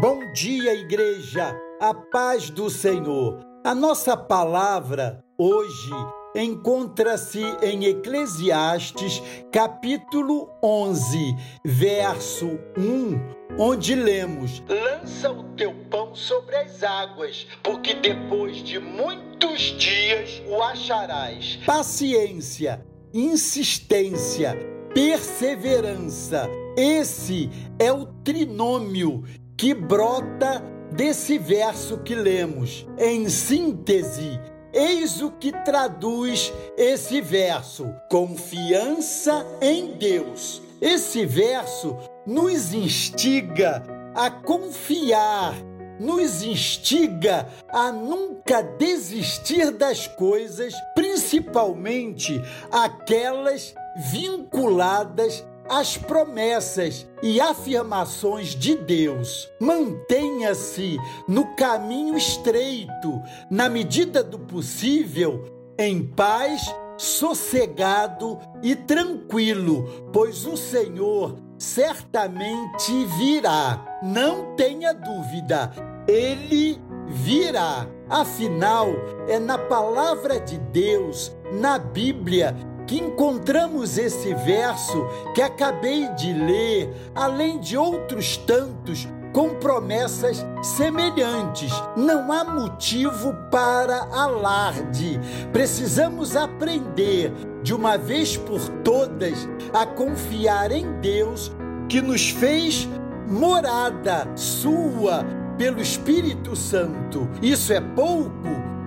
Bom dia, igreja, a paz do Senhor. A nossa palavra hoje encontra-se em Eclesiastes, capítulo 11, verso 1, onde lemos: Lança o teu pão sobre as águas, porque depois de muitos dias o acharás. Paciência, insistência, perseverança. Esse é o trinômio que brota desse verso que lemos. Em síntese, eis o que traduz esse verso: confiança em Deus. Esse verso nos instiga a confiar, nos instiga a nunca desistir das coisas, principalmente aquelas vinculadas as promessas e afirmações de Deus. Mantenha-se no caminho estreito, na medida do possível, em paz, sossegado e tranquilo, pois o Senhor certamente virá. Não tenha dúvida, ele virá. Afinal, é na palavra de Deus, na Bíblia, que encontramos esse verso que acabei de ler, além de outros tantos com promessas semelhantes. Não há motivo para alarde. Precisamos aprender, de uma vez por todas, a confiar em Deus que nos fez morada sua pelo Espírito Santo. Isso é pouco?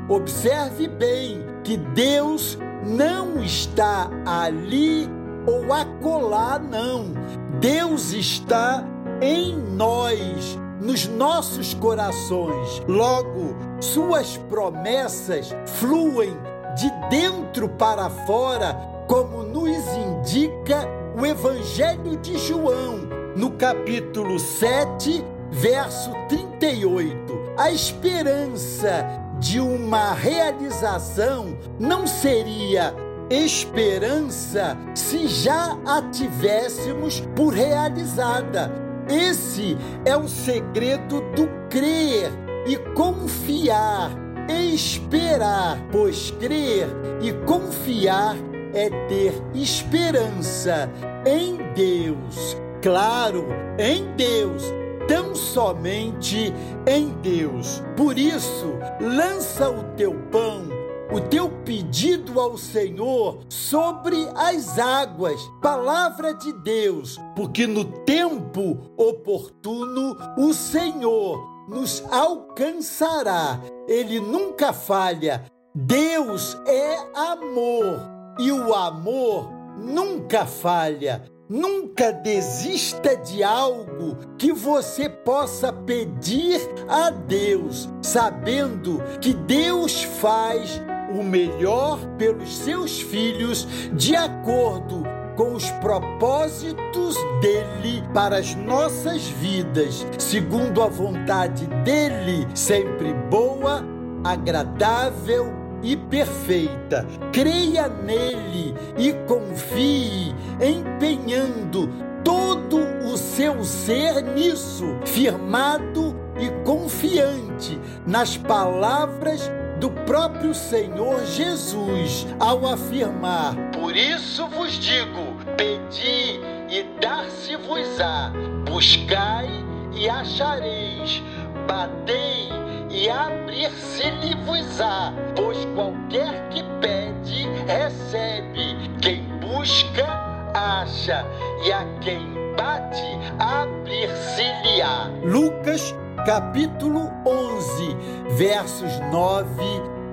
Observe bem que Deus não está ali ou acolá, não. Deus está em nós, nos nossos corações. Logo, suas promessas fluem de dentro para fora, como nos indica o Evangelho de João, no capítulo 7, verso 38. A esperança de uma realização não seria esperança se já a tivéssemos por realizada. Esse é o segredo do crer e confiar, esperar, pois crer e confiar é ter esperança em Deus. Claro, em Deus tão somente em Deus. Por isso, lança o teu pão, o teu pedido ao Senhor sobre as águas, palavra de Deus, porque no tempo oportuno o Senhor nos alcançará. Ele nunca falha. Deus é amor e o amor nunca falha. Nunca desista de algo que você possa pedir a Deus, sabendo que Deus faz o melhor pelos seus filhos de acordo com os propósitos dele para as nossas vidas, segundo a vontade dele, sempre boa, agradável e perfeita. Creia nele e confie, empenhando todo o seu ser nisso, firmado e confiante nas palavras do próprio Senhor Jesus, ao afirmar: Por isso vos digo, pedi e dar-se-vos-á, buscai e achareis, batei e abrir-se-lhe-vos-á, pois qualquer que pede, recebe, quem busca, acha, e a quem bate, abrir-se-lhe-á. Lucas capítulo 11, versos 9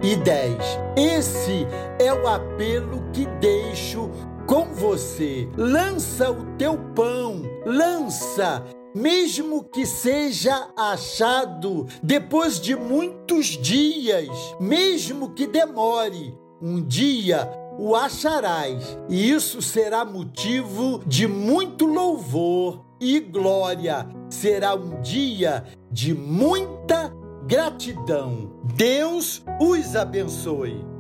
e 10. Esse é o apelo que deixo com você. Lança o teu pão, lança mesmo que seja achado depois de muitos dias, mesmo que demore, um dia o acharás, e isso será motivo de muito louvor e glória. Será um dia de muita gratidão. Deus os abençoe.